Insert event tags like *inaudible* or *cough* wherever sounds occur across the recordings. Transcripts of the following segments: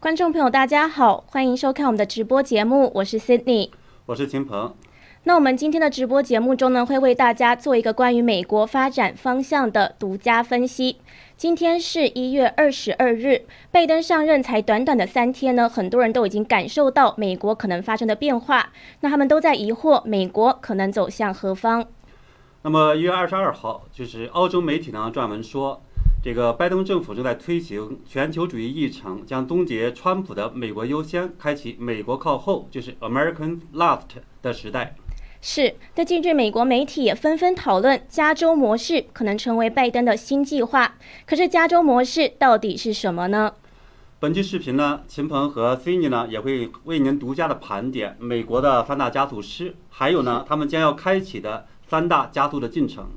观众朋友，大家好，欢迎收看我们的直播节目，我是 Sydney，我是秦鹏。那我们今天的直播节目中呢，会为大家做一个关于美国发展方向的独家分析。今天是一月二十二日，拜登上任才短短的三天呢，很多人都已经感受到美国可能发生的变化。那他们都在疑惑，美国可能走向何方？那么一月二十二号，就是澳洲媒体呢撰文说。这个拜登政府正在推行全球主义议程，将终结川普的“美国优先”，开启“美国靠后”，就是 American Last 的时代。是。在近日，美国媒体也纷纷讨论加州模式可能成为拜登的新计划。可是，加州模式到底是什么呢？本期视频呢，秦鹏和 Cindy 呢也会为您独家的盘点美国的三大家族师，还有呢他们将要开启的三大家族的进程。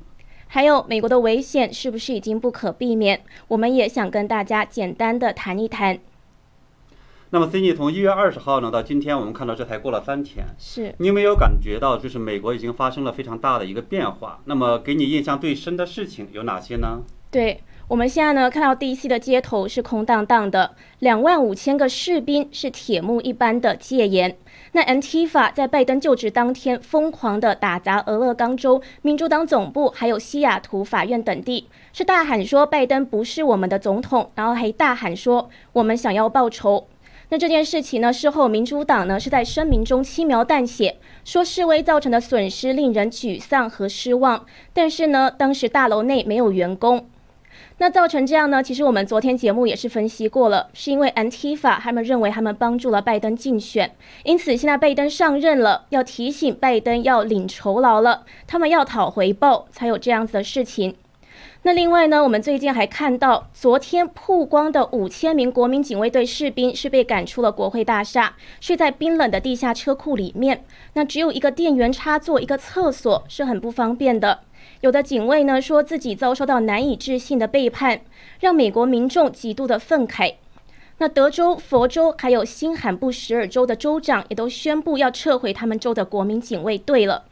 还有美国的危险是不是已经不可避免？我们也想跟大家简单的谈一谈。那么，Cindy 从一月二十号呢到今天，我们看到这才过了三天，是你有没有感觉到，就是美国已经发生了非常大的一个变化？那么，给你印象最深的事情有哪些呢？对。我们现在呢看到 D.C. 的街头是空荡荡的，两万五千个士兵是铁幕一般的戒严。那 Antifa 在拜登就职当天疯狂的打砸俄勒冈州民主党总部，还有西雅图法院等地，是大喊说拜登不是我们的总统，然后还大喊说我们想要报仇。那这件事情呢，事后民主党呢是在声明中轻描淡写说示威造成的损失令人沮丧和失望，但是呢，当时大楼内没有员工。那造成这样呢？其实我们昨天节目也是分析过了，是因为 Antifa 他们认为他们帮助了拜登竞选，因此现在拜登上任了，要提醒拜登要领酬劳了，他们要讨回报，才有这样子的事情。那另外呢，我们最近还看到昨天曝光的五千名国民警卫队士兵是被赶出了国会大厦，睡在冰冷的地下车库里面，那只有一个电源插座，一个厕所是很不方便的。有的警卫呢说自己遭受到难以置信的背叛，让美国民众极度的愤慨。那德州、佛州还有新罕布什尔州的州长也都宣布要撤回他们州的国民警卫队了。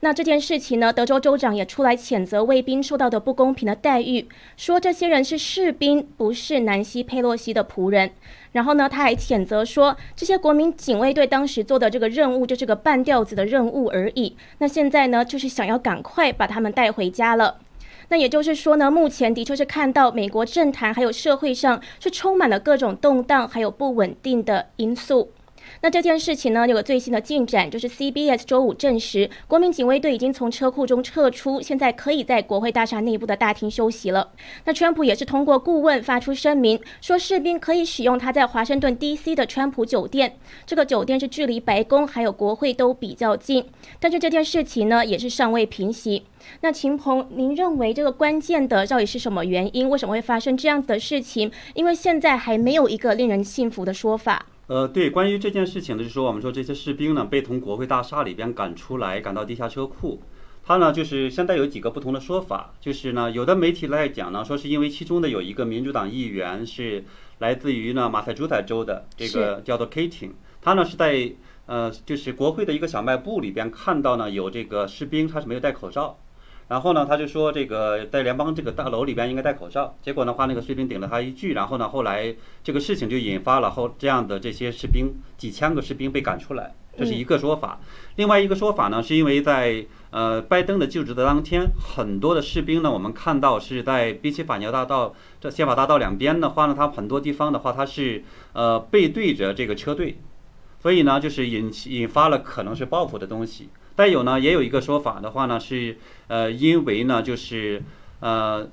那这件事情呢，德州州长也出来谴责卫兵受到的不公平的待遇，说这些人是士兵，不是南希·佩洛西的仆人。然后呢，他还谴责说，这些国民警卫队当时做的这个任务就是个半吊子的任务而已。那现在呢，就是想要赶快把他们带回家了。那也就是说呢，目前的确是看到美国政坛还有社会上是充满了各种动荡还有不稳定的因素。那这件事情呢，有个最新的进展，就是 CBS 周五证实，国民警卫队已经从车库中撤出，现在可以在国会大厦内部的大厅休息了。那川普也是通过顾问发出声明，说士兵可以使用他在华盛顿 DC 的川普酒店，这个酒店是距离白宫还有国会都比较近。但是这件事情呢，也是尚未平息。那秦鹏，您认为这个关键的到底是什么原因？为什么会发生这样子的事情？因为现在还没有一个令人信服的说法。呃，对，关于这件事情呢，就是说我们说这些士兵呢被从国会大厦里边赶出来，赶到地下车库，他呢就是现在有几个不同的说法，就是呢有的媒体来讲呢，说是因为其中的有一个民主党议员是来自于呢马萨诸塞州的这个叫做 Kating，他呢是在呃就是国会的一个小卖部里边看到呢有这个士兵他是没有戴口罩。然后呢，他就说这个在联邦这个大楼里边应该戴口罩。结果的话，那个士兵顶了他一句。然后呢，后来这个事情就引发了后这样的这些士兵几千个士兵被赶出来，这是一个说法。另外一个说法呢，是因为在呃拜登的就职的当天，很多的士兵呢，我们看到是在宾夕法尼亚大道这宪法大道两边的话呢，它很多地方的话，它是呃背对着这个车队，所以呢，就是引引发了可能是报复的东西。再有呢，也有一个说法的话呢，是呃，因为呢，就是呃，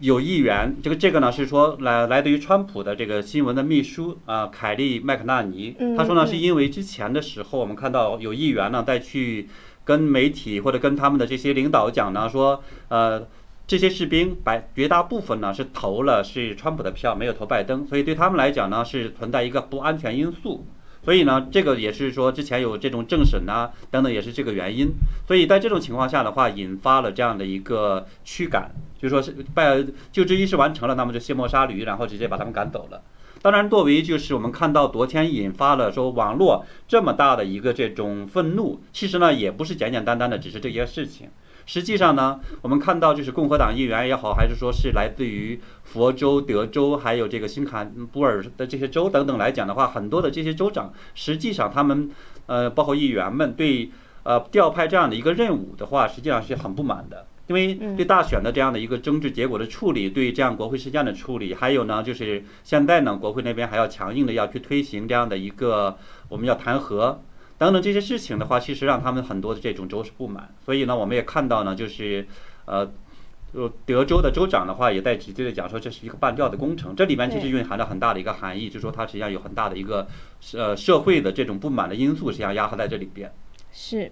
有议员，这个这个呢是说来来自于川普的这个新闻的秘书啊，凯利麦克纳尼，他说呢，是因为之前的时候我们看到有议员呢在去跟媒体或者跟他们的这些领导讲呢，说呃，这些士兵百绝大部分呢是投了是川普的票，没有投拜登，所以对他们来讲呢是存在一个不安全因素。所以呢，这个也是说之前有这种政审呐等等，也是这个原因。所以在这种情况下的话，引发了这样的一个驱赶，就说是拜就职仪式完成了，那么就卸磨杀驴，然后直接把他们赶走了。当然，作为就是我们看到昨天引发了说网络这么大的一个这种愤怒，其实呢也不是简简单单的只是这些事情。实际上呢，我们看到就是共和党议员也好，还是说是来自于佛州、德州，还有这个新坎布尔的这些州等等来讲的话，很多的这些州长，实际上他们呃，包括议员们对呃调派这样的一个任务的话，实际上是很不满的。因为对大选的这样的一个政治结果的处理，对这样国会事件的处理，还有呢，就是现在呢，国会那边还要强硬的要去推行这样的一个我们要弹劾等等这些事情的话，其实让他们很多的这种州是不满。所以呢，我们也看到呢，就是呃，德州的州长的话也在直接的讲说这是一个半吊的工程，这里面其实蕴含着很大的一个含义，就是说它实际上有很大的一个呃社会的这种不满的因素实际上压合在这里边。是。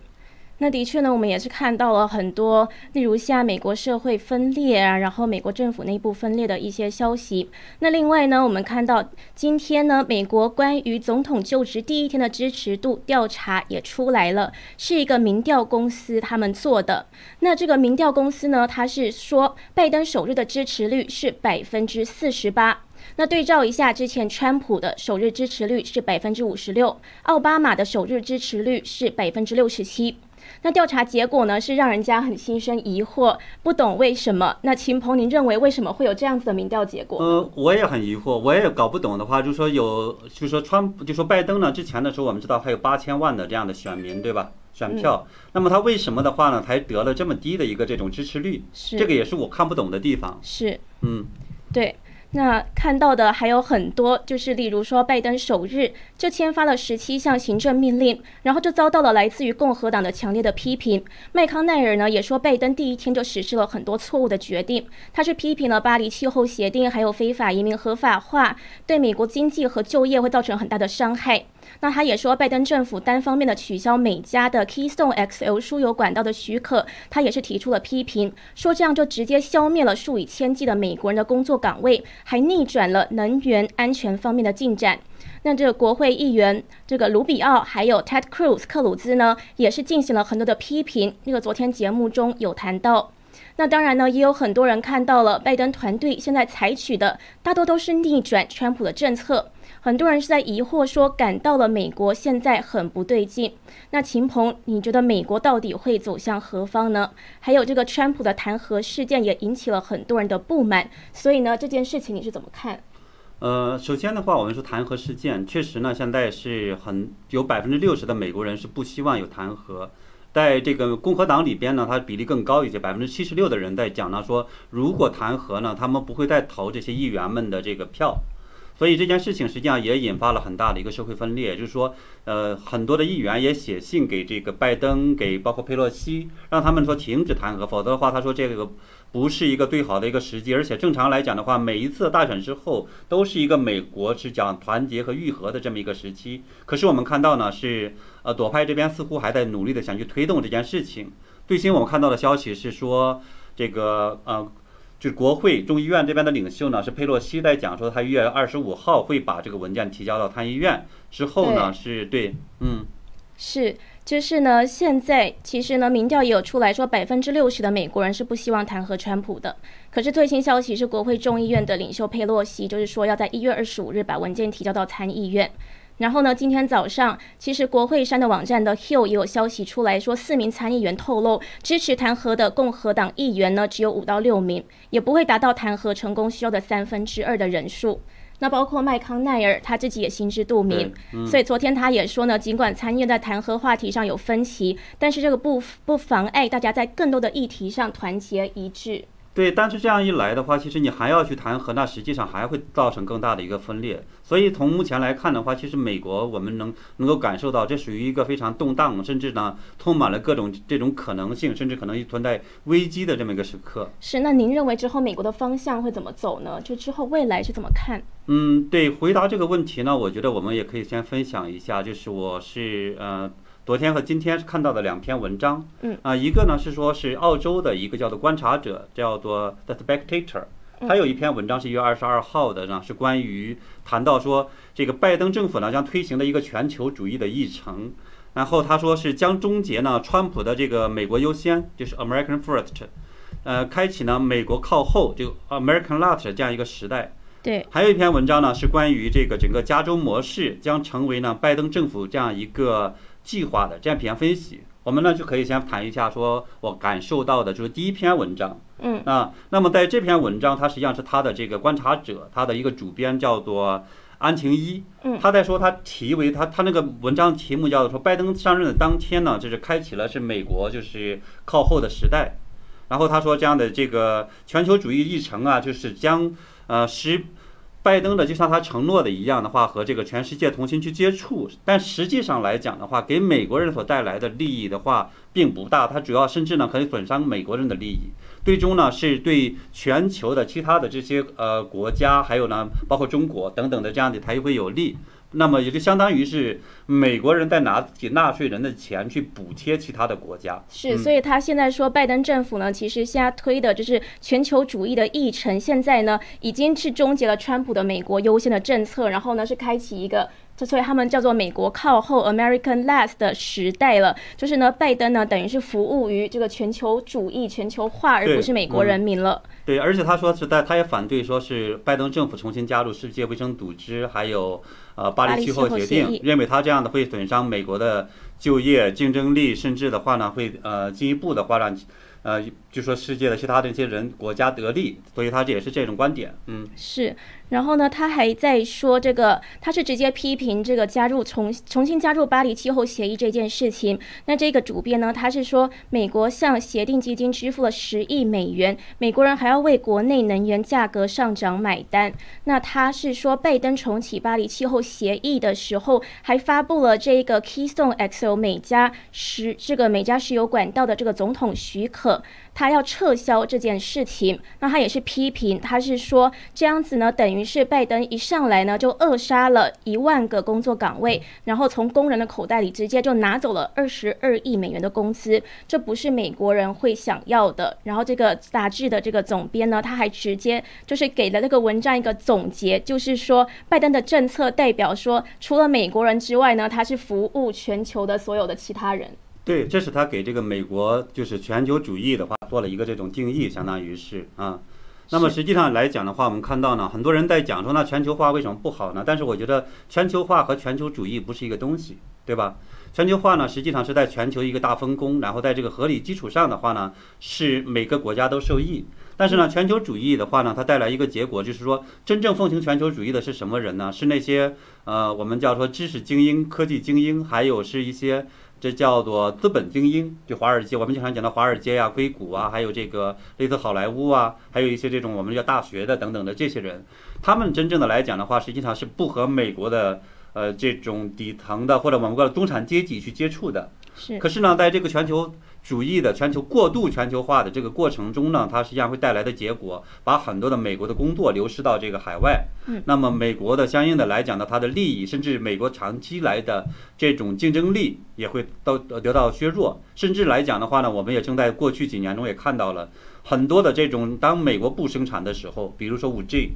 那的确呢，我们也是看到了很多，例如现在美国社会分裂啊，然后美国政府内部分裂的一些消息。那另外呢，我们看到今天呢，美国关于总统就职第一天的支持度调查也出来了，是一个民调公司他们做的。那这个民调公司呢，它是说拜登首日的支持率是百分之四十八。那对照一下之前川普的首日支持率是百分之五十六，奥巴马的首日支持率是百分之六十七。那调查结果呢，是让人家很心生疑惑，不懂为什么。那秦鹏，您认为为什么会有这样子的民调结果？呃，我也很疑惑，我也搞不懂的话，就说有，就说川，就说拜登呢，之前的时候我们知道他有八千万的这样的选民，对吧？选票，那么他为什么的话呢，才得了这么低的一个这种支持率？是这个也是我看不懂的地方。是，嗯，对。那看到的还有很多，就是例如说，拜登首日就签发了十七项行政命令，然后就遭到了来自于共和党的强烈的批评。麦康奈尔呢也说，拜登第一天就实施了很多错误的决定。他是批评了巴黎气候协定，还有非法移民合法化，对美国经济和就业会造成很大的伤害。那他也说，拜登政府单方面的取消美加的 Keystone XL 输油管道的许可，他也是提出了批评，说这样就直接消灭了数以千计的美国人的工作岗位，还逆转了能源安全方面的进展。那这个国会议员这个卢比奥还有 Ted Cruz 克鲁兹呢，也是进行了很多的批评。那个昨天节目中有谈到。那当然呢，也有很多人看到了拜登团队现在采取的大多都是逆转川普的政策。很多人是在疑惑说，感到了美国现在很不对劲。那秦鹏，你觉得美国到底会走向何方呢？还有这个川普的弹劾事件也引起了很多人的不满。所以呢，这件事情你是怎么看？呃，首先的话，我们说弹劾事件，确实呢，现在是很有百分之六十的美国人是不希望有弹劾。在这个共和党里边呢，它比例更高一些，百分之七十六的人在讲呢，说如果弹劾呢，他们不会再投这些议员们的这个票。所以这件事情实际上也引发了很大的一个社会分裂，就是说，呃，很多的议员也写信给这个拜登，给包括佩洛西，让他们说停止弹劾，否则的话，他说这个不是一个最好的一个时机。而且正常来讲的话，每一次大选之后都是一个美国是讲团结和愈合的这么一个时期。可是我们看到呢，是呃左派这边似乎还在努力的想去推动这件事情。最新我们看到的消息是说，这个呃。就是国会众议院这边的领袖呢，是佩洛西在讲说，他一月二十五号会把这个文件提交到参议院之后呢，是对，嗯，是，就是呢，现在其实呢，民调也有出来说，百分之六十的美国人是不希望弹劾川普的。可是最新消息是，国会众议院的领袖佩洛西就是说，要在一月二十五日把文件提交到参议院。然后呢？今天早上，其实国会山的网站的 Hill 也有消息出来说，四名参议员透露，支持弹劾的共和党议员呢，只有五到六名，也不会达到弹劾成功需要的三分之二的人数。那包括麦康奈尔，他自己也心知肚明。所以昨天他也说呢，尽管参议院在弹劾话题上有分歧，但是这个不不妨碍大家在更多的议题上团结一致。对，但是这样一来的话，其实你还要去弹劾，那实际上还会造成更大的一个分裂。所以从目前来看的话，其实美国我们能能够感受到，这属于一个非常动荡，甚至呢充满了各种这种可能性，甚至可能存在危机的这么一个时刻。是，那您认为之后美国的方向会怎么走呢？就之后未来是怎么看？嗯，对，回答这个问题呢，我觉得我们也可以先分享一下，就是我是呃。昨天和今天看到的两篇文章，嗯。啊，一个呢是说是澳洲的一个叫做观察者，叫做 The Spectator，还有一篇文章是一月二十二号的呢，是关于谈到说这个拜登政府呢将推行的一个全球主义的议程，然后他说是将终结呢川普的这个美国优先，就是 American First，呃，开启呢美国靠后就 American Last 这样一个时代。对，还有一篇文章呢是关于这个整个加州模式将成为呢拜登政府这样一个。计划的这样一篇分析，我们呢就可以先谈一下，说我感受到的就是第一篇文章。嗯，啊，那么在这篇文章，它实际上是他的这个观察者，他的一个主编叫做安晴一。嗯，他在说他题为他他那个文章题目叫做说拜登上任的当天呢，就是开启了是美国就是靠后的时代。然后他说这样的这个全球主义议程啊，就是将呃使。拜登的就像他承诺的一样的话，和这个全世界同心去接触，但实际上来讲的话，给美国人所带来的利益的话并不大，它主要甚至呢可以损伤美国人的利益，最终呢是对全球的其他的这些呃国家，还有呢包括中国等等的这样的才会有利。那么也就相当于是美国人在拿起纳税人的钱去补贴其他的国家。是，所以他现在说拜登政府呢，其实现在推的就是全球主义的议程，现在呢已经是终结了川普的美国优先的政策，然后呢是开启一个。所以他们叫做美国靠后 （American Last） 的时代了，就是呢，拜登呢等于是服务于这个全球主义、全球化，而不是美国人民了。对，而且他说是在，他也反对说是拜登政府重新加入世界卫生组织，还有呃巴黎气候协定，认为他这样的会损伤美国的就业竞争力，甚至的话呢会呃进一步的话让。呃，据说世界的其他的一些人国家得利，所以他这也是这种观点，嗯，是。然后呢，他还在说这个，他是直接批评这个加入重重新加入巴黎气候协议这件事情。那这个主编呢，他是说美国向协定基金支付了十亿美元，美国人还要为国内能源价格上涨买单。那他是说，拜登重启巴黎气候协议的时候，还发布了这个 Keystone XL 美加石这个美加石油管道的这个总统许可。他要撤销这件事情，那他也是批评，他是说这样子呢，等于是拜登一上来呢就扼杀了一万个工作岗位，然后从工人的口袋里直接就拿走了二十二亿美元的工资，这不是美国人会想要的。然后这个杂志的这个总编呢，他还直接就是给了这个文章一个总结，就是说拜登的政策代表说，除了美国人之外呢，他是服务全球的所有的其他人。对，这是他给这个美国就是全球主义的话做了一个这种定义，相当于是啊。那么实际上来讲的话，我们看到呢，很多人在讲说那全球化为什么不好呢？但是我觉得全球化和全球主义不是一个东西，对吧？全球化呢，实际上是在全球一个大分工，然后在这个合理基础上的话呢，是每个国家都受益。但是呢，全球主义的话呢，它带来一个结果就是说，真正奉行全球主义的是什么人呢？是那些呃，我们叫说知识精英、科技精英，还有是一些。这叫做资本精英，就华尔街，我们经常讲到华尔街呀、硅谷啊，还有这个类似好莱坞啊，还有一些这种我们叫大学的等等的这些人，他们真正的来讲的话，实际上是不和美国的呃这种底层的或者我们说中产阶级去接触的。是。可是呢，在这个全球。主义的全球过度全球化的这个过程中呢，它实际上会带来的结果，把很多的美国的工作流失到这个海外。嗯，那么美国的相应的来讲呢，它的利益，甚至美国长期来的这种竞争力也会到得到削弱。甚至来讲的话呢，我们也正在过去几年中也看到了很多的这种，当美国不生产的时候，比如说五 G。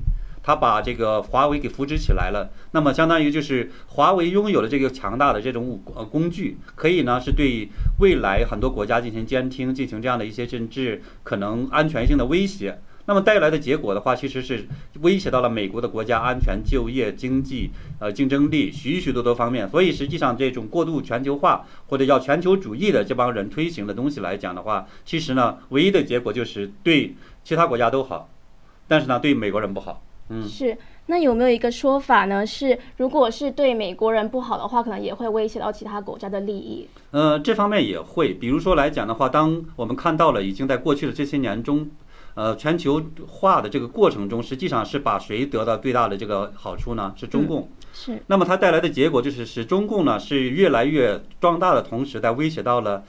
他把这个华为给扶植起来了，那么相当于就是华为拥有了这个强大的这种呃工具，可以呢是对未来很多国家进行监听，进行这样的一些甚至可能安全性的威胁。那么带来的结果的话，其实是威胁到了美国的国家安全、就业、经济、呃竞争力许许多多方面。所以实际上这种过度全球化或者要全球主义的这帮人推行的东西来讲的话，其实呢唯一的结果就是对其他国家都好，但是呢对美国人不好。嗯，是。那有没有一个说法呢？是如果是对美国人不好的话，可能也会威胁到其他国家的利益。呃，这方面也会。比如说来讲的话，当我们看到了已经在过去的这些年中，呃，全球化的这个过程中，实际上是把谁得到最大的这个好处呢？是中共。是。那么它带来的结果就是使中共呢是越来越壮大的同时，在威胁到了。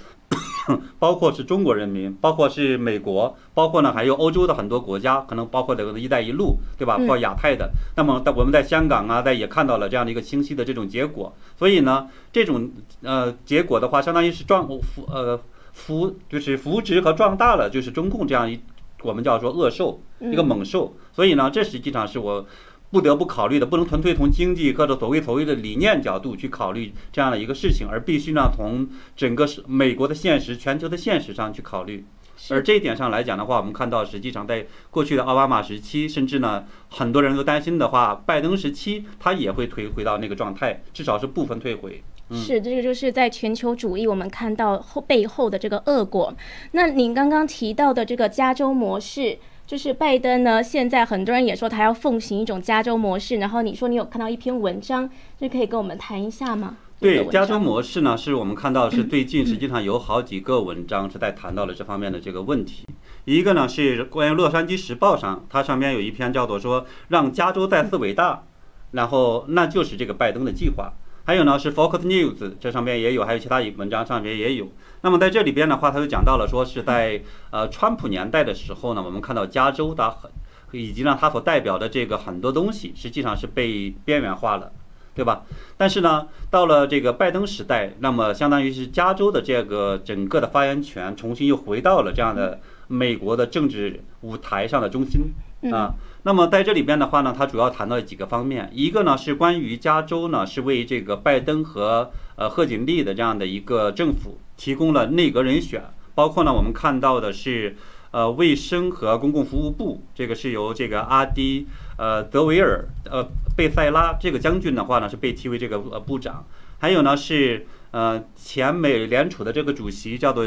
包括是中国人民，包括是美国，包括呢还有欧洲的很多国家，可能包括这个“一带一路”，对吧？包括亚太的。那么，在我们在香港啊，在也看到了这样的一个清晰的这种结果。所以呢，这种呃结果的话，相当于是壮扶呃扶就是扶植和壮大了，就是中共这样一我们叫做恶兽，一个猛兽。所以呢，这实际上是我。不得不考虑的，不能纯粹从经济或者所谓所谓的理念角度去考虑这样的一个事情，而必须呢从整个是美国的现实、全球的现实上去考虑。而这一点上来讲的话，我们看到实际上在过去的奥巴马时期，甚至呢很多人都担心的话，拜登时期他也会退回到那个状态，至少是部分退回。是，这个就是在全球主义我们看到后背后的这个恶果。那您刚刚提到的这个加州模式，就是拜登呢，现在很多人也说他要奉行一种加州模式。然后你说你有看到一篇文章，就可以跟我们谈一下吗？对，加州模式呢，是我们看到是最近实际上有好几个文章是在谈到了这方面的这个问题。一个呢是关于《洛杉矶时报》上，它上面有一篇叫做说让加州再次伟大，然后那就是这个拜登的计划。还有呢是 Fox News 这上面也有，还有其他文章上面也有。那么在这里边的话，他就讲到了说是在呃川普年代的时候呢，我们看到加州的很以及呢它所代表的这个很多东西，实际上是被边缘化了，对吧？但是呢，到了这个拜登时代，那么相当于是加州的这个整个的发言权重新又回到了这样的美国的政治舞台上的中心啊。那么在这里边的话呢，它主要谈到几个方面，一个呢是关于加州呢是为这个拜登和呃贺锦丽的这样的一个政府提供了内阁人选，包括呢我们看到的是呃卫生和公共服务部，这个是由这个阿迪呃德维尔呃贝塞拉这个将军的话呢是被提为这个呃部长，还有呢是呃前美联储的这个主席叫做。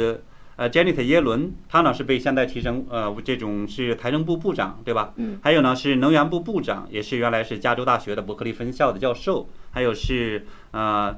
呃，Janet 耶伦，他呢是被现在提成呃这种是财政部部长，对吧？嗯。还有呢是能源部部长，也是原来是加州大学的伯克利分校的教授。还有是呃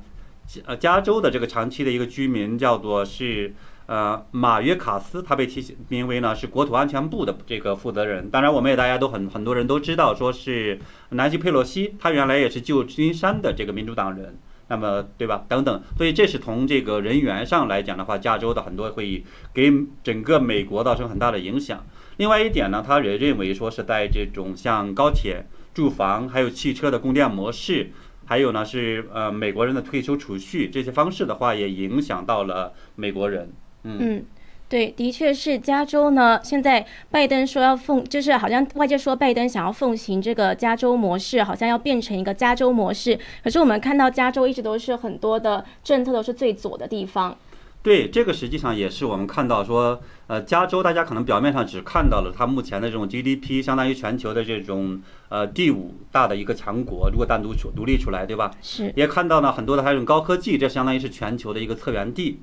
呃加州的这个长期的一个居民，叫做是呃马约卡斯，他被提名为呢是国土安全部的这个负责人。当然，我们也大家都很很多人都知道，说是南希佩洛西，他原来也是旧金山的这个民主党人。那么，对吧？等等，所以这是从这个人员上来讲的话，加州的很多会议给整个美国造成很大的影响。另外一点呢，他也认为说是在这种像高铁、住房，还有汽车的供电模式，还有呢是呃美国人的退休储蓄这些方式的话，也影响到了美国人。嗯。对，的确是加州呢。现在拜登说要奉，就是好像外界说拜登想要奉行这个加州模式，好像要变成一个加州模式。可是我们看到加州一直都是很多的政策都是最左的地方。对，这个实际上也是我们看到说，呃，加州大家可能表面上只看到了它目前的这种 GDP，相当于全球的这种呃第五大的一个强国，如果单独出独立出来，对吧？是。也看到呢很多的还有高科技，这相当于是全球的一个策源地。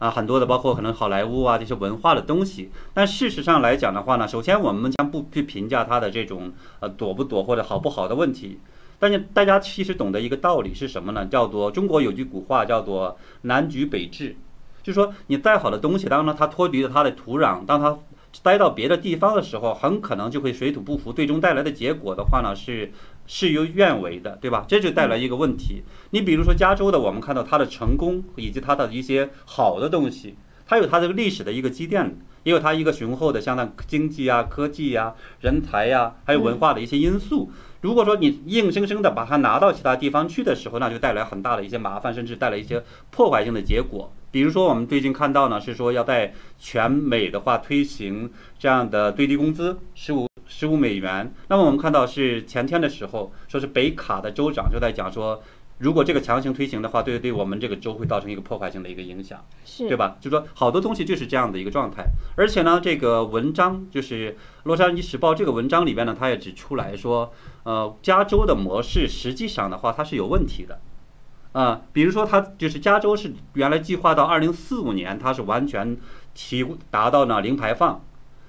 啊，很多的包括可能好莱坞啊这些文化的东西，但事实上来讲的话呢，首先我们将不去评价它的这种呃躲不躲或者好不好的问题，但是大家其实懂得一个道理是什么呢？叫做中国有句古话叫做南橘北枳，就说你再好的东西，当它脱离了它的土壤，当它待到别的地方的时候，很可能就会水土不服，最终带来的结果的话呢是。事与愿违的，对吧？这就带来一个问题。你比如说加州的，我们看到它的成功以及它的一些好的东西，它有它这个历史的一个积淀，也有它一个雄厚的相当经济啊、科技呀、人才呀，还有文化的一些因素。如果说你硬生生的把它拿到其他地方去的时候，那就带来很大的一些麻烦，甚至带来一些破坏性的结果。比如说我们最近看到呢，是说要在全美的话推行这样的最低工资十五。十五美元。那么我们看到是前天的时候，说是北卡的州长就在讲说，如果这个强行推行的话，对对我们这个州会造成一个破坏性的一个影响，是对吧？就说好多东西就是这样的一个状态。而且呢，这个文章就是《洛杉矶时报》这个文章里边呢，他也指出来说，呃，加州的模式实际上的话，它是有问题的，啊，比如说它就是加州是原来计划到二零四五年，它是完全提达到呢零排放，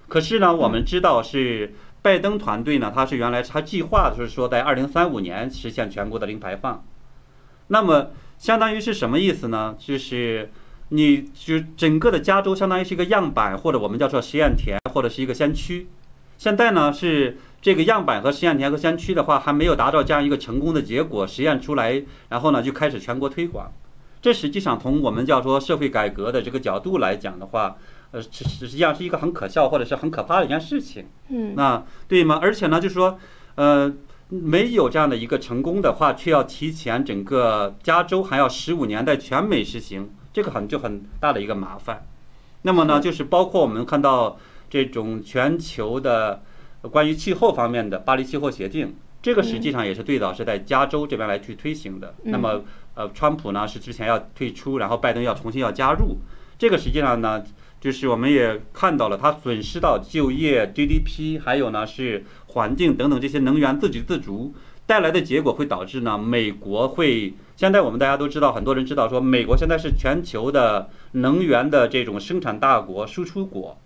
可是呢，我们知道是。拜登团队呢，他是原来他计划就是说在二零三五年实现全国的零排放，那么相当于是什么意思呢？就是你就整个的加州相当于是一个样板，或者我们叫做实验田，或者是一个先驱。现在呢是这个样板和实验田和先驱的话还没有达到这样一个成功的结果，实验出来，然后呢就开始全国推广。这实际上从我们叫做社会改革的这个角度来讲的话。呃，实实际上是一个很可笑或者是很可怕的一件事情，嗯，那对吗？而且呢，就是说，呃，没有这样的一个成功的话，却要提前整个加州还要十五年在全美实行，这个很就很大的一个麻烦。那么呢，就是包括我们看到这种全球的关于气候方面的巴黎气候协定，这个实际上也是最早是在加州这边来去推行的。那么，呃，川普呢是之前要退出，然后拜登要重新要加入，这个实际上呢。就是我们也看到了，它损失到就业、GDP，还有呢是环境等等这些能源自给自足，带来的结果会导致呢，美国会现在我们大家都知道，很多人知道说，美国现在是全球的能源的这种生产大国、输出国，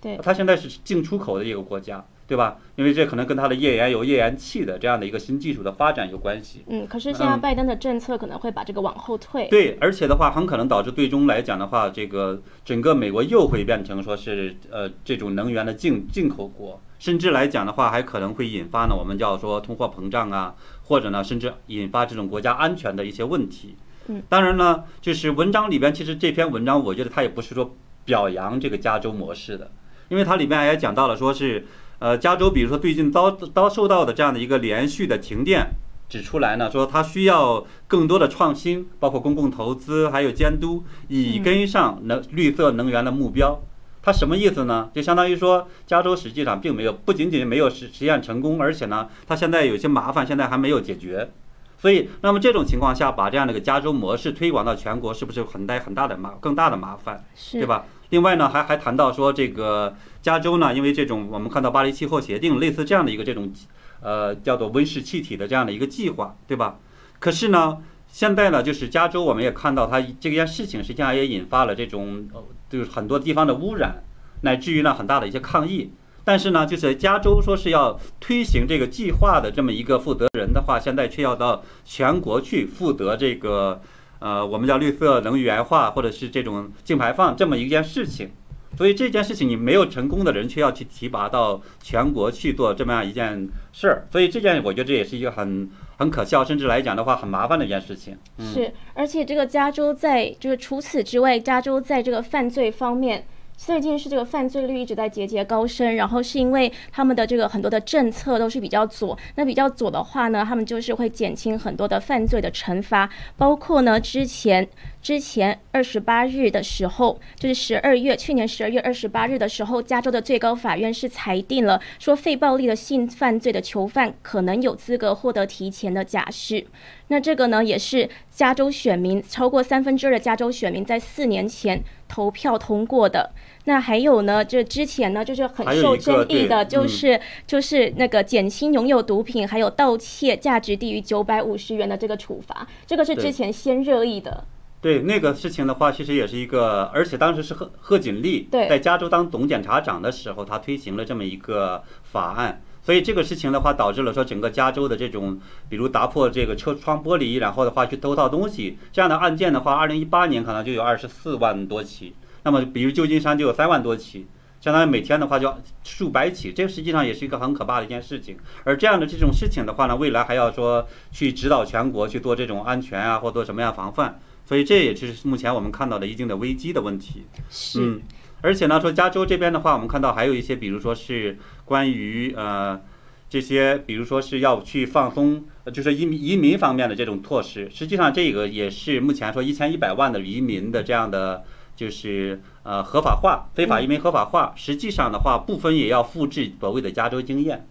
对，它现在是进出口的一个国家。对吧？因为这可能跟它的页岩油、页岩气的这样的一个新技术的发展有关系。嗯，可是现在拜登的政策可能会把这个往后退。对，而且的话，很可能导致最终来讲的话，这个整个美国又会变成说是呃这种能源的进进口国，甚至来讲的话，还可能会引发呢我们叫说通货膨胀啊，或者呢甚至引发这种国家安全的一些问题。嗯，当然呢，就是文章里边其实这篇文章，我觉得它也不是说表扬这个加州模式的，因为它里面也讲到了说是。呃，加州比如说最近遭遭受到的这样的一个连续的停电，指出来呢，说它需要更多的创新，包括公共投资还有监督，以跟上能绿色能源的目标。它什么意思呢？就相当于说，加州实际上并没有不仅仅没有实实验成功，而且呢，它现在有些麻烦现在还没有解决。所以，那么这种情况下，把这样的一个加州模式推广到全国，是不是很大很大的麻更大的麻烦？对吧？另外呢，还还谈到说，这个加州呢，因为这种我们看到巴黎气候协定类似这样的一个这种，呃，叫做温室气体的这样的一个计划，对吧？可是呢，现在呢，就是加州我们也看到它这件事情实际上也引发了这种，就是很多地方的污染，乃至于呢很大的一些抗议。但是呢，就是加州说是要推行这个计划的这么一个负责人的话，现在却要到全国去负责这个。呃，我们叫绿色能源化，或者是这种净排放这么一件事情，所以这件事情你没有成功的人，却要去提拔到全国去做这么样一件事儿，所以这件我觉得这也是一个很很可笑，甚至来讲的话很麻烦的一件事情。是，而且这个加州在就是除此之外，加州在这个犯罪方面。最近是这个犯罪率一直在节节高升，然后是因为他们的这个很多的政策都是比较左，那比较左的话呢，他们就是会减轻很多的犯罪的惩罚，包括呢之前之前二十八日的时候，就是十二月去年十二月二十八日的时候，加州的最高法院是裁定了说，非暴力的性犯罪的囚犯可能有资格获得提前的假释。那这个呢，也是加州选民超过三分之二的加州选民在四年前投票通过的。那还有呢，这之前呢，就是很受争议的，就是就是那个减轻拥有毒品还有盗窃价值低于九百五十元的这个处罚，这个是之前先热议的。对那个事情的话，其实也是一个，而且当时是贺贺锦丽在加州当总检察长的时候，他推行了这么一个法案。所以这个事情的话，导致了说整个加州的这种，比如打破这个车窗玻璃，然后的话去偷盗东西这样的案件的话，二零一八年可能就有二十四万多起。那么，比如旧金山就有三万多起，相当于每天的话就数百起，这实际上也是一个很可怕的一件事情。而这样的这种事情的话呢，未来还要说去指导全国去做这种安全啊，或做什么样防范，所以这也是目前我们看到的一定的危机的问题。是。而且呢，说加州这边的话，我们看到还有一些，比如说是关于呃这些，比如说是要去放松，就是移民移民方面的这种措施。实际上，这个也是目前说一千一百万的移民的这样的，就是呃合法化，非法移民合法化。实际上的话，部分也要复制所谓的加州经验。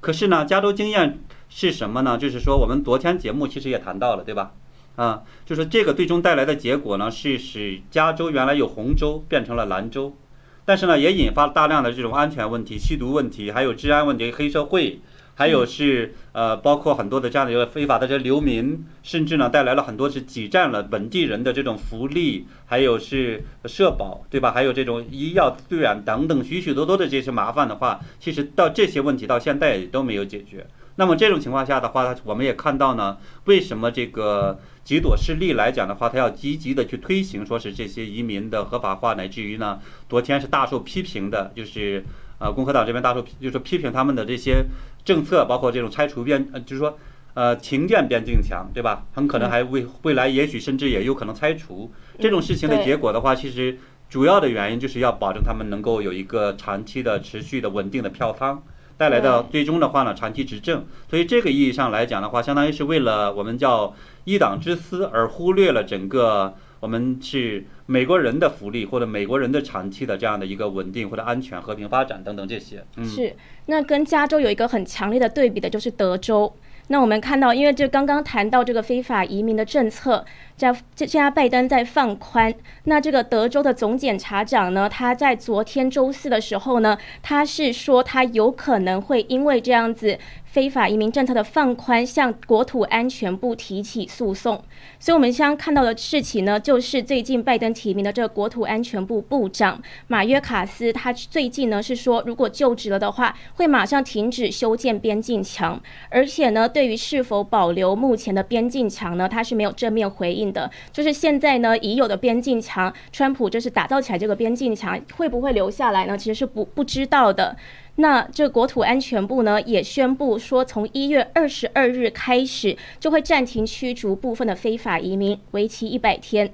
可是呢，加州经验是什么呢？就是说，我们昨天节目其实也谈到了，对吧？啊，就是这个最终带来的结果呢，是使加州原来有红州变成了蓝州，但是呢，也引发了大量的这种安全问题、吸毒问题，还有治安问题、黑社会，还有是呃，包括很多的这样的一个非法的这流民，甚至呢，带来了很多是挤占了本地人的这种福利，还有是社保，对吧？还有这种医药资源等等许许多多的这些麻烦的话，其实到这些问题到现在也都没有解决。那么这种情况下的话，我们也看到呢，为什么这个？几朵势力来讲的话，他要积极的去推行，说是这些移民的合法化，乃至于呢，昨天是大受批评的，就是呃，共和党这边大受就是批评他们的这些政策，包括这种拆除边，呃，就是说呃，停建边境墙，对吧？很可能还未未来也许甚至也有可能拆除这种事情的结果的话，其实主要的原因就是要保证他们能够有一个长期的、持续的、稳定的票仓。带来的最终的话呢，长期执政，所以这个意义上来讲的话，相当于是为了我们叫一党之私而忽略了整个我们是美国人的福利或者美国人的长期的这样的一个稳定或者安全、和平发展等等这些。是，那跟加州有一个很强烈的对比的就是德州。那我们看到，因为这刚刚谈到这个非法移民的政策，在这现在拜登在放宽。那这个德州的总检察长呢，他在昨天周四的时候呢，他是说他有可能会因为这样子非法移民政策的放宽，向国土安全部提起诉讼。所以，我们现在看到的事情呢，就是最近拜登提名的这个国土安全部部长马约卡斯，他最近呢是说，如果就职了的话，会马上停止修建边境墙，而且呢，对于是否保留目前的边境墙呢，他是没有正面回应的。就是现在呢，已有的边境墙，川普就是打造起来这个边境墙，会不会留下来呢？其实是不不知道的。那这国土安全部呢也宣布说，从一月二十二日开始就会暂停驱逐部分的非法移民，为期一百天。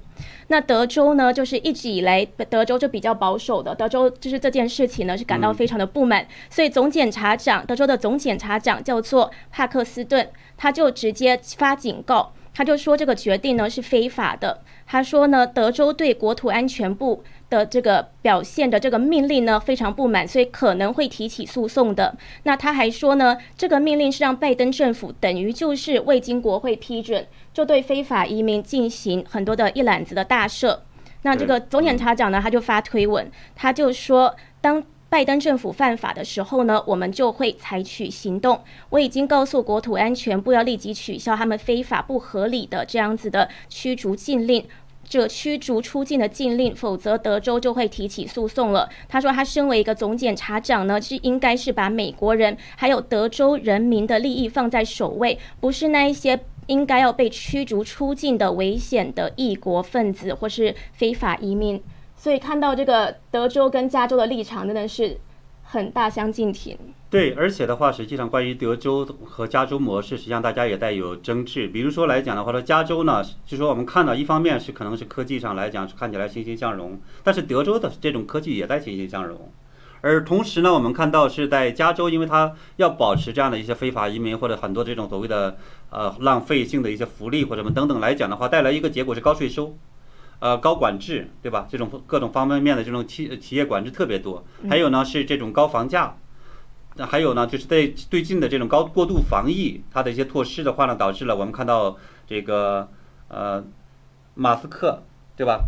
那德州呢，就是一直以来德州就比较保守的，德州就是这件事情呢是感到非常的不满，所以总检察长德州的总检察长叫做帕克斯顿，他就直接发警告。他就说这个决定呢是非法的。他说呢，德州对国土安全部的这个表现的这个命令呢非常不满，所以可能会提起诉讼的。那他还说呢，这个命令是让拜登政府等于就是未经国会批准，就对非法移民进行很多的一揽子的大赦。那这个总检察长呢，他就发推文，他就说当。拜登政府犯法的时候呢，我们就会采取行动。我已经告诉国土安全部要立即取消他们非法不合理的这样子的驱逐禁令，这驱逐出境的禁令，否则德州就会提起诉讼了。他说，他身为一个总检察长呢，是应该是把美国人还有德州人民的利益放在首位，不是那一些 *laughs* 应该要被驱逐出境的危险的异国分子或是非法移民。所以看到这个德州跟加州的立场真的是很大相径庭。对，而且的话，实际上关于德州和加州模式，实际上大家也带有争执。比如说来讲的话，说加州呢，就说我们看到一方面是可能是科技上来讲看起来欣欣向荣，但是德州的这种科技也在欣欣向荣。而同时呢，我们看到是在加州，因为它要保持这样的一些非法移民或者很多这种所谓的呃浪费性的一些福利或者什么等等来讲的话，带来一个结果是高税收。呃，高管制，对吧？这种各种方方面面的这种企企业管制特别多。还有呢，是这种高房价。那还有呢，就是在最近的这种高过度防疫，它的一些措施的话呢，导致了我们看到这个呃，马斯克，对吧？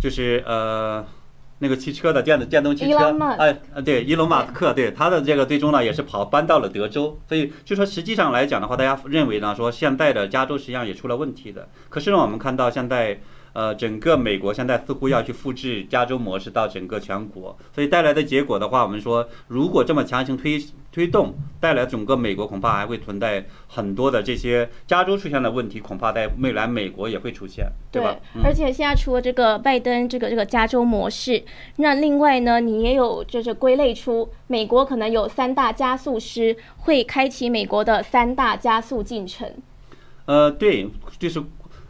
就是呃，那个汽车的电子电动汽车，哎，对，伊隆马斯克，对他的这个最终呢，也是跑搬到了德州。所以就说实际上来讲的话，大家认为呢，说现在的加州实际上也出了问题的。可是呢，我们看到现在。呃，整个美国现在似乎要去复制加州模式到整个全国，所以带来的结果的话，我们说，如果这么强行推推动，带来整个美国恐怕还会存在很多的这些加州出现的问题，恐怕在未来美国也会出现，对吧？而且现在除了这个拜登这个这个加州模式，那另外呢，你也有就是归类出美国可能有三大加速师会开启美国的三大加速进程。呃，对，就是。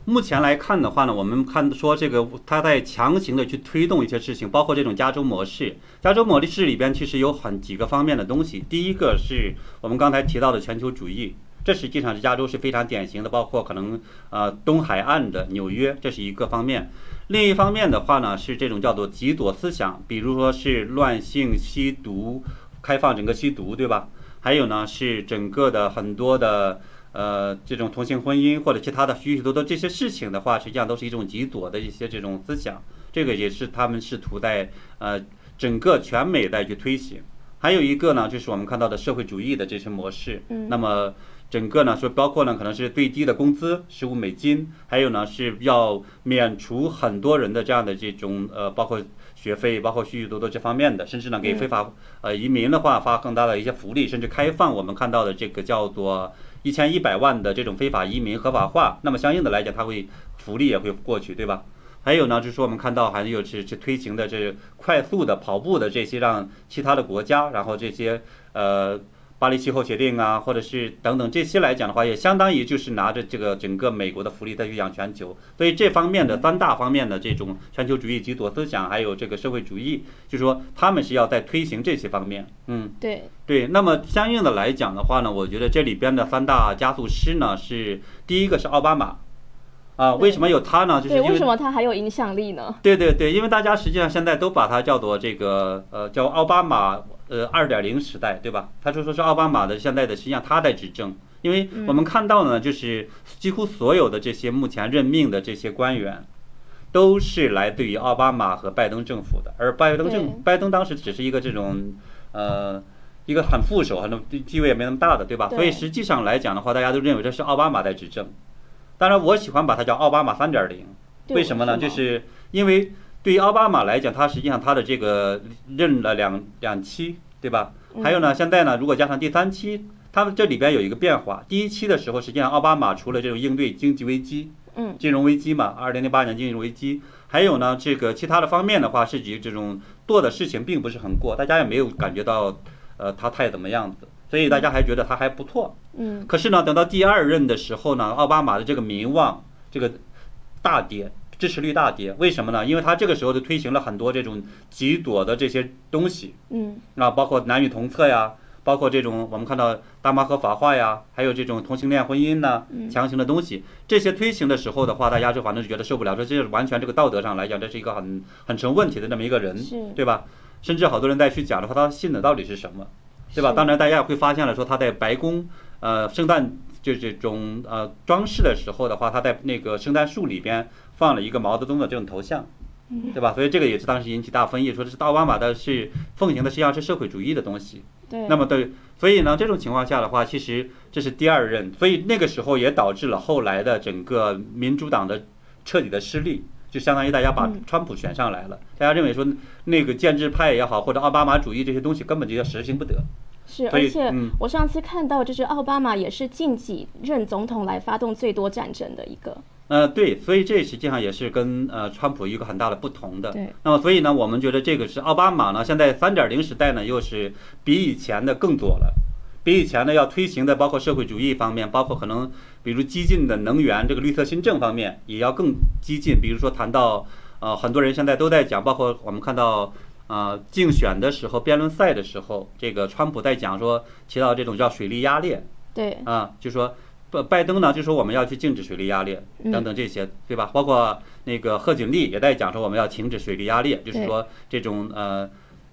目前来看的话呢，我们看说这个他在强行的去推动一些事情，包括这种加州模式。加州模式里边其实有很几个方面的东西。第一个是我们刚才提到的全球主义，这实际上是加州是非常典型的，包括可能呃东海岸的纽约，这是一个方面。另一方面的话呢，是这种叫做极左思想，比如说是乱性吸毒，开放整个吸毒，对吧？还有呢是整个的很多的。呃，这种同性婚姻或者其他的许许多多这些事情的话，实际上都是一种极左的一些这种思想。这个也是他们试图在呃整个全美在去推行。还有一个呢，就是我们看到的社会主义的这些模式。嗯。那么整个呢，说包括呢，可能是最低的工资十五美金，还有呢是要免除很多人的这样的这种呃，包括学费，包括许许多多这方面的，甚至呢给非法呃移民的话发更大的一些福利，甚至开放我们看到的这个叫做。一千一百万的这种非法移民合法化，那么相应的来讲，它会福利也会过去，对吧？还有呢，就是说我们看到还有是去推行的这快速的跑步的这些，让其他的国家，然后这些呃。巴黎气候协定啊，或者是等等这些来讲的话，也相当于就是拿着这个整个美国的福利在去养全球。所以这方面的三大方面的这种全球主义、极左思想，还有这个社会主义，就是说他们是要在推行这些方面。嗯，对对。那么相应的来讲的话呢，我觉得这里边的三大加速师呢，是第一个是奥巴马。啊，为什么有他呢？就是为什么他还有影响力呢？对对对，因为大家实际上现在都把他叫做这个呃叫奥巴马呃二点零时代，对吧？他就说是奥巴马的现在的实际上他在执政，因为我们看到呢，就是几乎所有的这些目前任命的这些官员，都是来自于奥巴马和拜登政府的，而拜登政拜登当时只是一个这种呃一个很副手，很地地位也没那么大的，对吧？对所以实际上来讲的话，大家都认为这是奥巴马在执政。当然，我喜欢把它叫奥巴马三点零。为什么呢？就是因为对于奥巴马来讲，他实际上他的这个任了两两期，对吧？还有呢，现在呢，如果加上第三期，他们这里边有一个变化。第一期的时候，实际上奥巴马除了这种应对经济危机，嗯，金融危机嘛，二零零八年金融危机，还有呢，这个其他的方面的话，是指这种做的事情并不是很过，大家也没有感觉到，呃，他太怎么样子，所以大家还觉得他还不错。嗯，可是呢，等到第二任的时候呢，奥巴马的这个民望这个大跌，支持率大跌，为什么呢？因为他这个时候就推行了很多这种极左的这些东西，嗯，啊，包括男女同厕呀，包括这种我们看到大麻合法化呀，还有这种同性恋婚姻呐、强行的东西，这些推行的时候的话，大家就反正就觉得受不了，说这是完全这个道德上来讲，这是一个很很成问题的这么一个人是，对吧？甚至好多人再去讲的话，他信的到底是什么，对吧？当然，大家也会发现了，说他在白宫，呃，圣诞就这种呃装饰的时候的话，他在那个圣诞树里边放了一个毛泽东的这种头像，对吧？所以这个也是当时引起大争议，说这是奥巴马的是奉行的实际上是社会主义的东西。对，那么对，所以呢，这种情况下的话，其实这是第二任，所以那个时候也导致了后来的整个民主党的彻底的失利，就相当于大家把嗯川普选上来了，大家认为说那个建制派也好，或者奥巴马主义这些东西根本就要实行不得。是，而且嗯我上次看到，就是奥巴马也是近几任总统来发动最多战争的一个。呃，对，所以这实际上也是跟呃川普一个很大的不同的。对，那么所以呢，我们觉得这个是奥巴马呢，现在三点零时代呢，又是比以前的更左了，比以前呢要推行的包括社会主义方面，包括可能比如激进的能源这个绿色新政方面也要更激进。比如说谈到呃，很多人现在都在讲，包括我们看到。呃，竞选的时候，辩论赛的时候，这个川普在讲说，提到这种叫水力压裂，对，啊，就说拜拜登呢，就说我们要去禁止水力压裂等等这些，对吧？包括那个贺锦丽也在讲说我们要停止水力压裂，就是说这种呃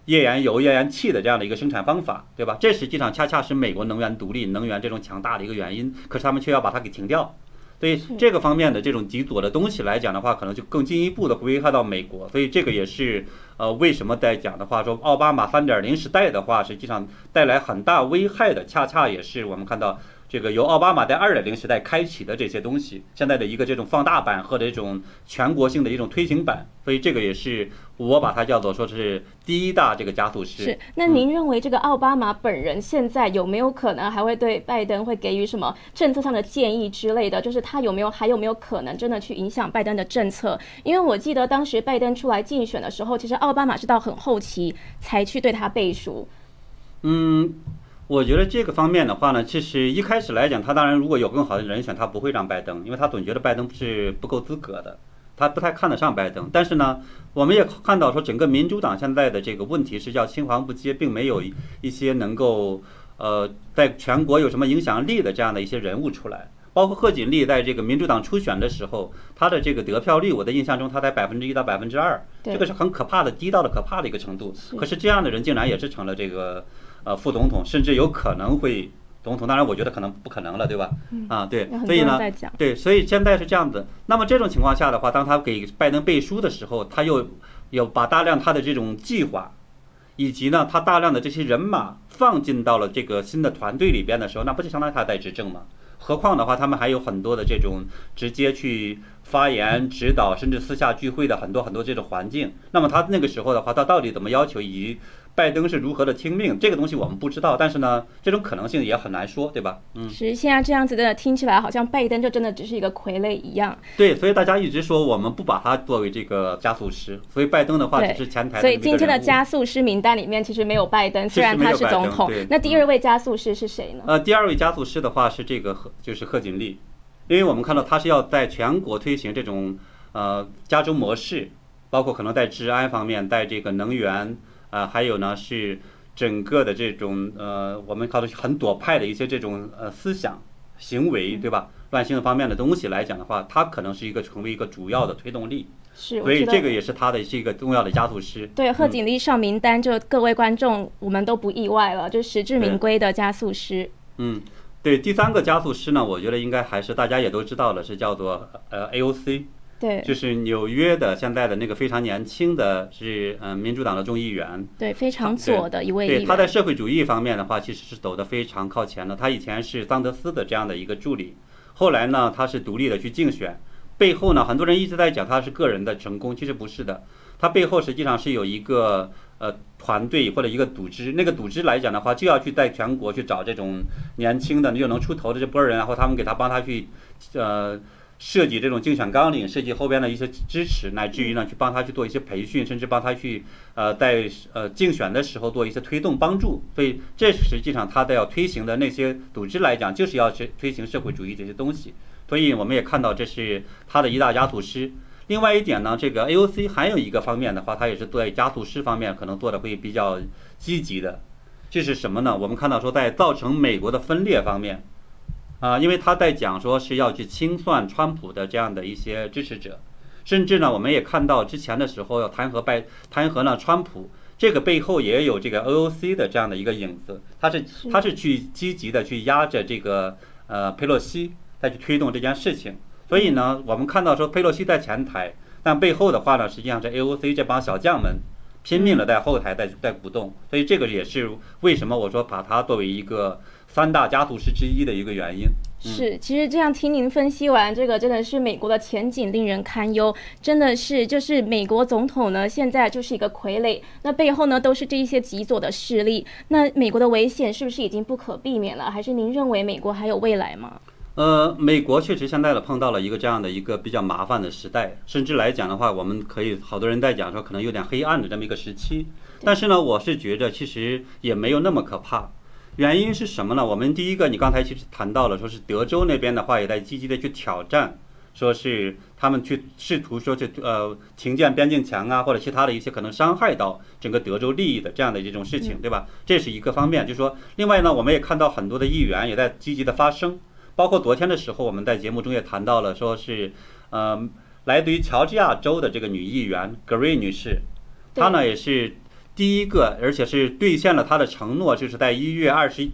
页岩油、页岩气的这样的一个生产方法，对吧？这实际上恰恰是美国能源独立、能源这种强大的一个原因，可是他们却要把它给停掉。所以这个方面的这种极左的东西来讲的话，可能就更进一步的危害到美国。所以这个也是呃为什么在讲的话说奥巴马三点零时代的话，实际上带来很大危害的，恰恰也是我们看到这个由奥巴马在二点零时代开启的这些东西，现在的一个这种放大版或者一种全国性的一种推行版。所以这个也是我把它叫做说是第一大这个加速师。是。那您认为这个奥巴马本人现在有没有可能还会对拜登会给予什么政策上的建议之类的？就是他有没有还有没有可能真的去影响拜登的政策？因为我记得当时拜登出来竞选的时候，其实奥巴马是到很后期才去对他背书。嗯，我觉得这个方面的话呢，其实一开始来讲，他当然如果有更好的人选，他不会让拜登，因为他总觉得拜登是不够资格的，他不太看得上拜登。但是呢，我们也看到说，整个民主党现在的这个问题是叫青黄不接，并没有一些能够呃在全国有什么影响力的这样的一些人物出来。包括贺锦丽在这个民主党初选的时候，他的这个得票率，我的印象中他才百分之一到百分之二，这个是很可怕的，低到了可怕的一个程度。可是这样的人竟然也是成了这个呃副总统，甚至有可能会总统。当然，我觉得可能不可能了，对吧？啊，对所以呢对，所以现在是这样子。那么这种情况下的话，当他给拜登背书的时候，他又有把大量他的这种计划，以及呢他大量的这些人马放进到了这个新的团队里边的时候，那不就相当于他在执政吗？何况的话，他们还有很多的这种直接去发言、指导，甚至私下聚会的很多很多这种环境。那么他那个时候的话，他到底怎么要求，以及拜登是如何的听命，这个东西我们不知道。但是呢，这种可能性也很难说，对吧？嗯。是现在这样子的，听起来好像拜登就真的只是一个傀儡一样。对，所以大家一直说我们不把他作为这个加速师，所以拜登的话只是前台所以今天的加速师名单里面其实没有拜登，虽然他是总统。那第二位加速师是谁呢？呃，第二位加速师的话是这个贺，就是贺锦丽，因为我们看到他是要在全国推行这种呃加州模式，包括可能在治安方面，在这个能源啊、呃还有呢是整个的这种呃，我们看到很左派的一些这种呃思想行为，对吧？乱性方面的东西来讲的话，它可能是一个成为一个主要的推动力，是，所以这个也是他的是一个重要的加速师。对贺嗯锦丽上名单，就各位观众我们都不意外了，就实至名归的加速师。嗯，对，第三个加速师呢，我觉得应该还是大家也都知道了，是叫做呃 AOC，对，就是纽约的现在的那个非常年轻的是嗯民主党的众议员，对，非常左的一位对，他在社会主义方面的话，其实是走得非常靠前的。他以前是桑德斯的这样的一个助理，后来呢，他是独立的去竞选，背后呢，很多人一直在讲他是个人的成功，其实不是的，他背后实际上是有一个呃团队或者一个组织，那个组织来讲的话，就要去在全国去找这种年轻的又能出头的这波人，然后他们给他帮他去呃。设计这种竞选纲领，设计后边的一些支持，乃至于呢去帮他去做一些培训，甚至帮他去呃在呃竞选的时候做一些推动帮助。所以这实际上他的要推行的那些组织来讲，就是要去推行社会主义这些东西。所以我们也看到这是他的一大家徒师。另外一点呢，这个 AOC 还有一个方面的话，他也是在家徒师方面可能做的会比较积极的。这是什么呢？我们看到说在造成美国的分裂方面。啊，因为他在讲说是要去清算川普的这样的一些支持者，甚至呢，我们也看到之前的时候要弹劾拜弹劾呢川普，这个背后也有这个 OOC 的这样的一个影子，他是他是去积极的去压着这个呃佩洛西再去推动这件事情，所以呢，我们看到说佩洛西在前台，但背后的话呢，实际上是 AOC 这帮小将们拼命的在后台在在鼓动，所以这个也是为什么我说把它作为一个。三大家族是之一的一个原因是，其实这样听您分析完，这个真的是美国的前景令人堪忧，真的是就是美国总统呢，现在就是一个傀儡，那背后呢都是这一些极左的势力，那美国的危险是不是已经不可避免了？还是您认为美国还有未来吗？呃，美国确实现在呢碰到了一个这样的一个比较麻烦的时代，甚至来讲的话，我们可以好多人在讲说可能有点黑暗的这么一个时期，但是呢，我是觉着其实也没有那么可怕。原因是什么呢？我们第一个，你刚才其实谈到了，说是德州那边的话也在积极的去挑战，说是他们去试图说去呃停建边境墙啊，或者其他的一些可能伤害到整个德州利益的这样的这种事情，对吧？这是一个方面。就是说，另外呢，我们也看到很多的议员也在积极的发声，包括昨天的时候，我们在节目中也谈到了，说是呃来自于乔治亚州的这个女议员格瑞女士，她呢也是。第一个，而且是兑现了他的承诺，就是在一月二十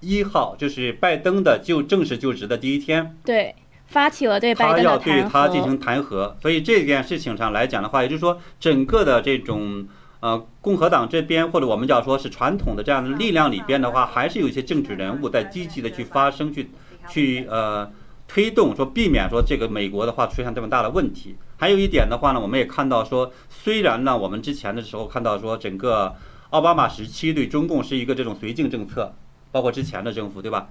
一号，就是拜登的就正式就职的第一天，对，发起了对拜登他要对他进行弹劾，所以这件事情上来讲的话，也就是说，整个的这种呃共和党这边，或者我们叫说是传统的这样的力量里边的话，还是有一些政治人物在积极的去发声，去去呃。推动说避免说这个美国的话出现这么大的问题。还有一点的话呢，我们也看到说，虽然呢我们之前的时候看到说整个奥巴马时期对中共是一个这种绥靖政策，包括之前的政府对吧？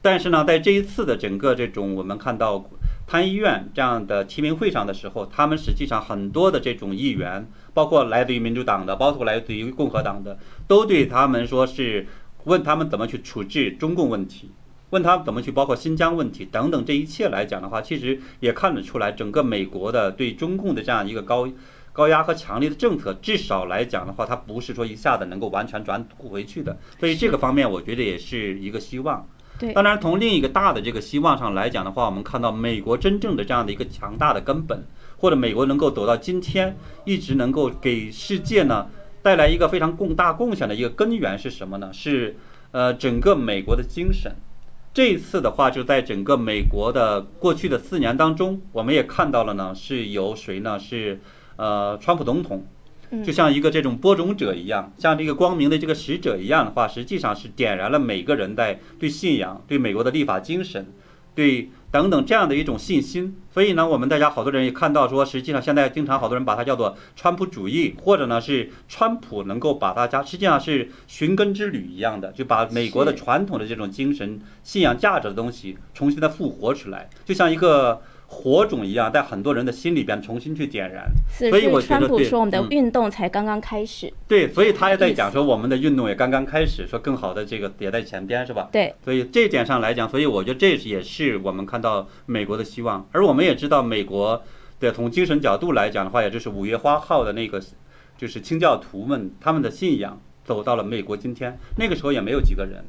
但是呢，在这一次的整个这种我们看到参议院这样的提名会上的时候，他们实际上很多的这种议员，包括来自于民主党的，包括来自于共和党的，都对他们说是问他们怎么去处置中共问题。问他怎么去，包括新疆问题等等，这一切来讲的话，其实也看得出来，整个美国的对中共的这样一个高高压和强烈的政策，至少来讲的话，它不是说一下子能够完全转回去的。所以这个方面，我觉得也是一个希望。对，当然从另一个大的这个希望上来讲的话，我们看到美国真正的这样的一个强大的根本，或者美国能够走到今天，一直能够给世界呢带来一个非常共大贡献的一个根源是什么呢？是呃整个美国的精神。这一次的话，就在整个美国的过去的四年当中，我们也看到了呢，是由谁呢？是呃，川普总统，就像一个这种播种者一样，像这个光明的这个使者一样的话，实际上是点燃了每个人在对信仰、对美国的立法精神、对。等等这样的一种信心，所以呢，我们大家好多人也看到说，实际上现在经常好多人把它叫做川普主义，或者呢是川普能够把大家实际上是寻根之旅一样的，就把美国的传统的这种精神、信仰、价值的东西重新的复活出来，就像一个。火种一样，在很多人的心里边重新去点燃。所以我觉得，对，说我们的运动才刚刚开始。对，所以他也在讲说，我们的运动也刚刚开始，说更好的这个也在前边，是吧？对。所以这一点上来讲，所以我觉得这也是我们看到美国的希望。而我们也知道，美国的从精神角度来讲的话，也就是五月花号的那个，就是清教徒们他们的信仰走到了美国今天。那个时候也没有几个人。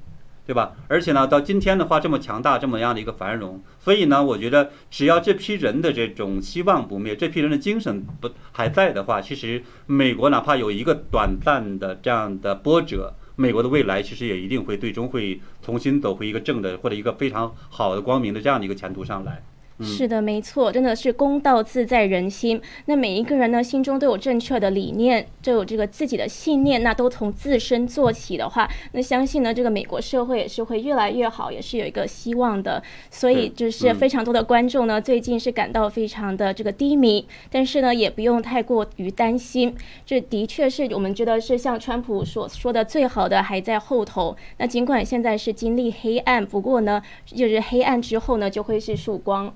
对吧？而且呢，到今天的话这么强大，这么样的一个繁荣，所以呢，我觉得只要这批人的这种希望不灭，这批人的精神不还在的话，其实美国哪怕有一个短暂的这样的波折，美国的未来其实也一定会最终会重新走回一个正的或者一个非常好的光明的这样的一个前途上来。是的，没错，真的是公道自在人心。那每一个人呢，心中都有正确的理念，都有这个自己的信念，那都从自身做起的话，那相信呢，这个美国社会也是会越来越好，也是有一个希望的。所以就是非常多的观众呢，最近是感到非常的这个低迷，但是呢，也不用太过于担心。这的确是我们觉得是像川普所说的，最好的还在后头。那尽管现在是经历黑暗，不过呢，就是黑暗之后呢，就会是曙光。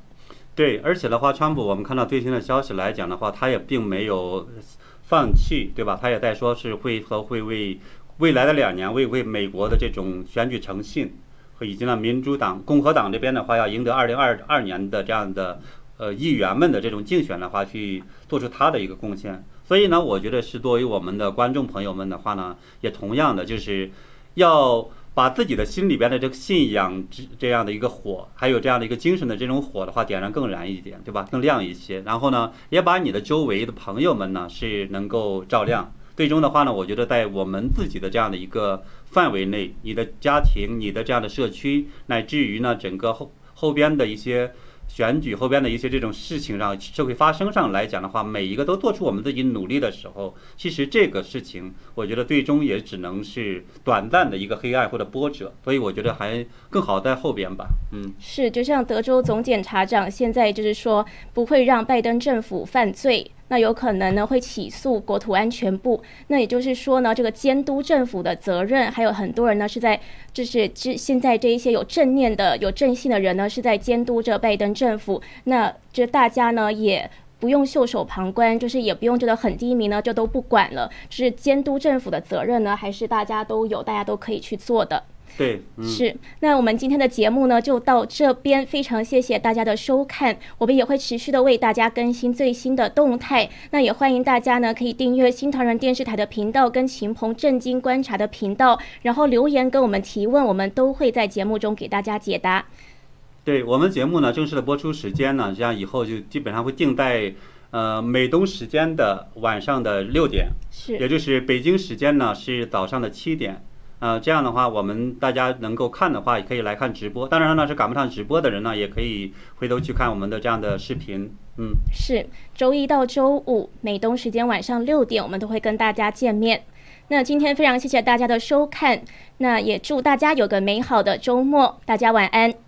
对，而且的话，川普我们看到最新的消息来讲的话，他也并没有放弃，对吧？他也在说是会和会为未来的两年为为美国的这种选举诚信，和以及呢民主党、共和党这边的话要赢得二零二二年的这样的呃议员们的这种竞选的话，去做出他的一个贡献。所以呢，我觉得是作为我们的观众朋友们的话呢，也同样的就是要。把自己的心里边的这个信仰这这样的一个火，还有这样的一个精神的这种火的话，点燃更燃一点，对吧？更亮一些。然后呢，也把你的周围的朋友们呢是能够照亮。最终的话呢，我觉得在我们自己的这样的一个范围内，你的家庭、你的这样的社区，乃至于呢整个后后边的一些。选举后边的一些这种事情上社会发生上来讲的话，每一个都做出我们自己努力的时候，其实这个事情，我觉得最终也只能是短暂的一个黑暗或者波折，所以我觉得还更好在后边吧。嗯，是，就像德州总检察长现在就是说，不会让拜登政府犯罪。那有可能呢会起诉国土安全部，那也就是说呢，这个监督政府的责任，还有很多人呢是在，就是这现在这一些有正念的、有正信的人呢是在监督着拜登政府，那这大家呢也不用袖手旁观，就是也不用觉得很低迷呢就都不管了，是监督政府的责任呢还是大家都有，大家都可以去做的。对，是。那我们今天的节目呢，就到这边。非常谢谢大家的收看，我们也会持续的为大家更新最新的动态。那也欢迎大家呢，可以订阅新唐人电视台的频道跟秦鹏震惊观察的频道，然后留言跟我们提问，我们都会在节目中给大家解答。对我们节目呢，正式的播出时间呢，这样以后就基本上会定在呃美东时间的晚上的六点，是，也就是北京时间呢是早上的七点。呃，这样的话，我们大家能够看的话，也可以来看直播。当然了，是赶不上直播的人呢，也可以回头去看我们的这样的视频。嗯，是周一到周五美东时间晚上六点，我们都会跟大家见面。那今天非常谢谢大家的收看，那也祝大家有个美好的周末，大家晚安。